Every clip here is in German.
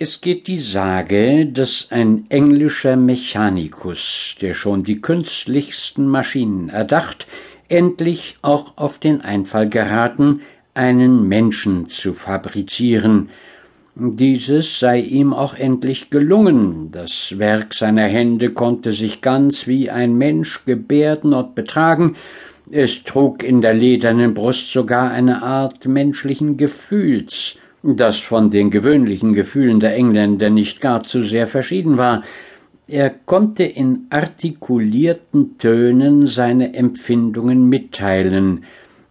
Es geht die Sage, dass ein englischer Mechanikus, der schon die künstlichsten Maschinen erdacht, endlich auch auf den Einfall geraten, einen Menschen zu fabrizieren. Dieses sei ihm auch endlich gelungen. Das Werk seiner Hände konnte sich ganz wie ein Mensch gebärden und betragen, es trug in der ledernen Brust sogar eine Art menschlichen Gefühls, das von den gewöhnlichen Gefühlen der Engländer nicht gar zu sehr verschieden war. Er konnte in artikulierten Tönen seine Empfindungen mitteilen,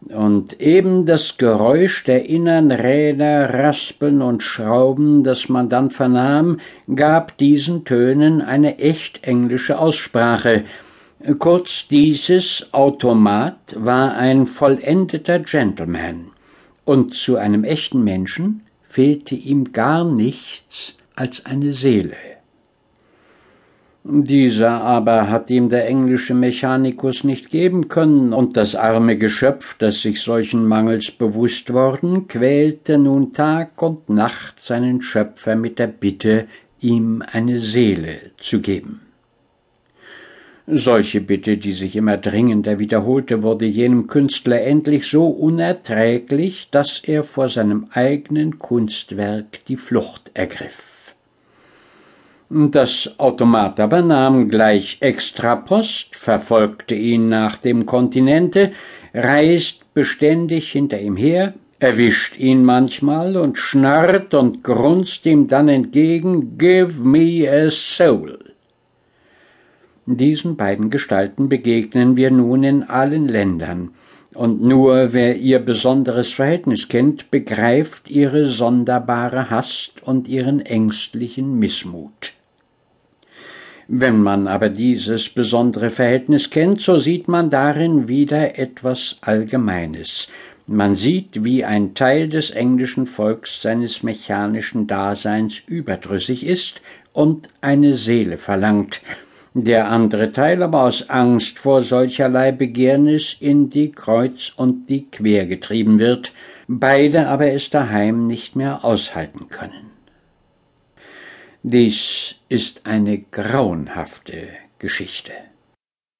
und eben das Geräusch der innern Räder, Raspeln und Schrauben, das man dann vernahm, gab diesen Tönen eine echt englische Aussprache. Kurz dieses Automat war ein vollendeter Gentleman und zu einem echten Menschen fehlte ihm gar nichts als eine Seele. Dieser aber hat ihm der englische Mechanikus nicht geben können, und das arme Geschöpf, das sich solchen Mangels bewusst worden, quälte nun Tag und Nacht seinen Schöpfer mit der Bitte, ihm eine Seele zu geben. Solche Bitte, die sich immer dringender wiederholte, wurde jenem Künstler endlich so unerträglich, dass er vor seinem eigenen Kunstwerk die Flucht ergriff. Das Automat aber nahm gleich Extrapost, verfolgte ihn nach dem Kontinente, reist beständig hinter ihm her, erwischt ihn manchmal und schnarrt und grunzt ihm dann entgegen Give me a soul. Diesen beiden Gestalten begegnen wir nun in allen Ländern, und nur wer ihr besonderes Verhältnis kennt, begreift ihre sonderbare Hast und ihren ängstlichen Missmut. Wenn man aber dieses besondere Verhältnis kennt, so sieht man darin wieder etwas Allgemeines. Man sieht, wie ein Teil des englischen Volks seines mechanischen Daseins überdrüssig ist und eine Seele verlangt, der andere Teil aber aus Angst vor solcherlei Begehrnis in die Kreuz und die Quer getrieben wird, beide aber es daheim nicht mehr aushalten können. Dies ist eine grauenhafte Geschichte.